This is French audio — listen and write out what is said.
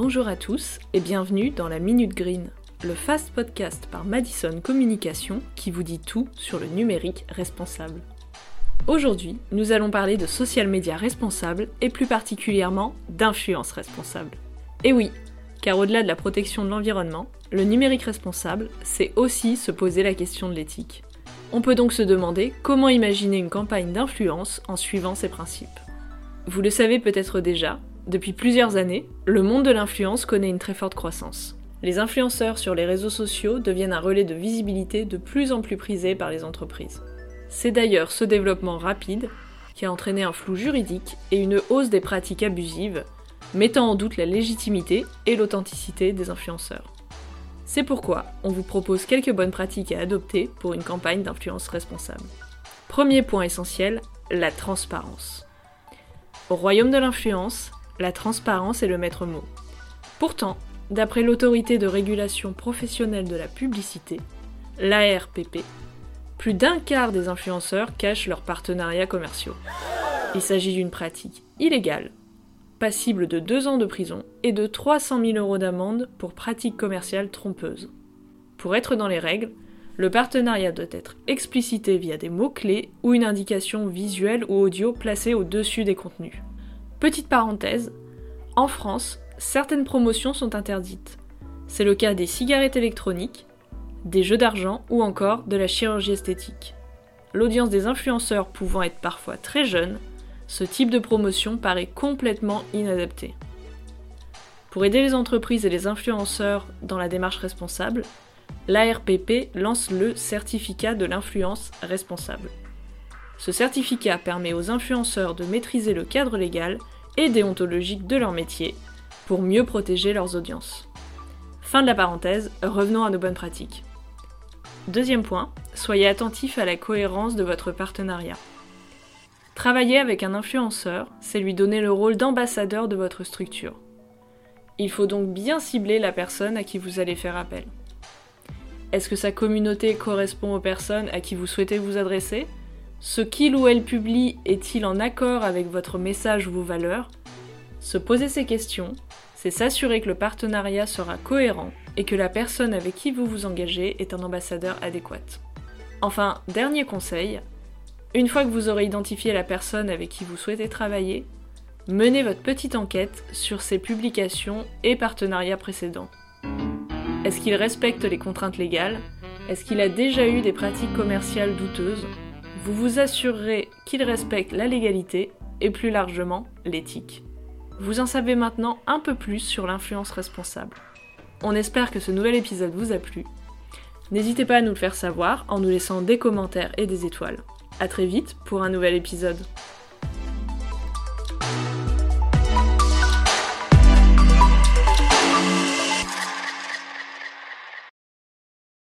Bonjour à tous et bienvenue dans la Minute Green, le fast podcast par Madison Communication qui vous dit tout sur le numérique responsable. Aujourd'hui, nous allons parler de social media responsable et plus particulièrement d'influence responsable. Et oui, car au-delà de la protection de l'environnement, le numérique responsable, c'est aussi se poser la question de l'éthique. On peut donc se demander comment imaginer une campagne d'influence en suivant ces principes. Vous le savez peut-être déjà, depuis plusieurs années, le monde de l'influence connaît une très forte croissance. Les influenceurs sur les réseaux sociaux deviennent un relais de visibilité de plus en plus prisé par les entreprises. C'est d'ailleurs ce développement rapide qui a entraîné un flou juridique et une hausse des pratiques abusives, mettant en doute la légitimité et l'authenticité des influenceurs. C'est pourquoi on vous propose quelques bonnes pratiques à adopter pour une campagne d'influence responsable. Premier point essentiel, la transparence. Au royaume de l'influence, la transparence est le maître mot. Pourtant, d'après l'autorité de régulation professionnelle de la publicité, l'ARPP, plus d'un quart des influenceurs cachent leurs partenariats commerciaux. Il s'agit d'une pratique illégale passible de 2 ans de prison et de 300 000 euros d'amende pour pratique commerciale trompeuse. Pour être dans les règles, le partenariat doit être explicité via des mots-clés ou une indication visuelle ou audio placée au-dessus des contenus. Petite parenthèse, en France, certaines promotions sont interdites. C'est le cas des cigarettes électroniques, des jeux d'argent ou encore de la chirurgie esthétique. L'audience des influenceurs pouvant être parfois très jeune, ce type de promotion paraît complètement inadapté. Pour aider les entreprises et les influenceurs dans la démarche responsable, l'ARPP lance le certificat de l'influence responsable. Ce certificat permet aux influenceurs de maîtriser le cadre légal et déontologique de leur métier pour mieux protéger leurs audiences. Fin de la parenthèse, revenons à nos bonnes pratiques. Deuxième point, soyez attentif à la cohérence de votre partenariat. Travailler avec un influenceur, c'est lui donner le rôle d'ambassadeur de votre structure. Il faut donc bien cibler la personne à qui vous allez faire appel. Est-ce que sa communauté correspond aux personnes à qui vous souhaitez vous adresser? Ce qu'il ou elle publie est-il en accord avec votre message ou vos valeurs? Se poser ces questions, c'est s'assurer que le partenariat sera cohérent et que la personne avec qui vous vous engagez est un ambassadeur adéquat. Enfin, dernier conseil, une fois que vous aurez identifié la personne avec qui vous souhaitez travailler, menez votre petite enquête sur ses publications et partenariats précédents. Est-ce qu'il respecte les contraintes légales? Est-ce qu'il a déjà eu des pratiques commerciales douteuses? Vous vous assurerez qu'il respecte la légalité et plus largement l'éthique. Vous en savez maintenant un peu plus sur l'influence responsable. On espère que ce nouvel épisode vous a plu. N'hésitez pas à nous le faire savoir en nous laissant des commentaires et des étoiles. A très vite pour un nouvel épisode.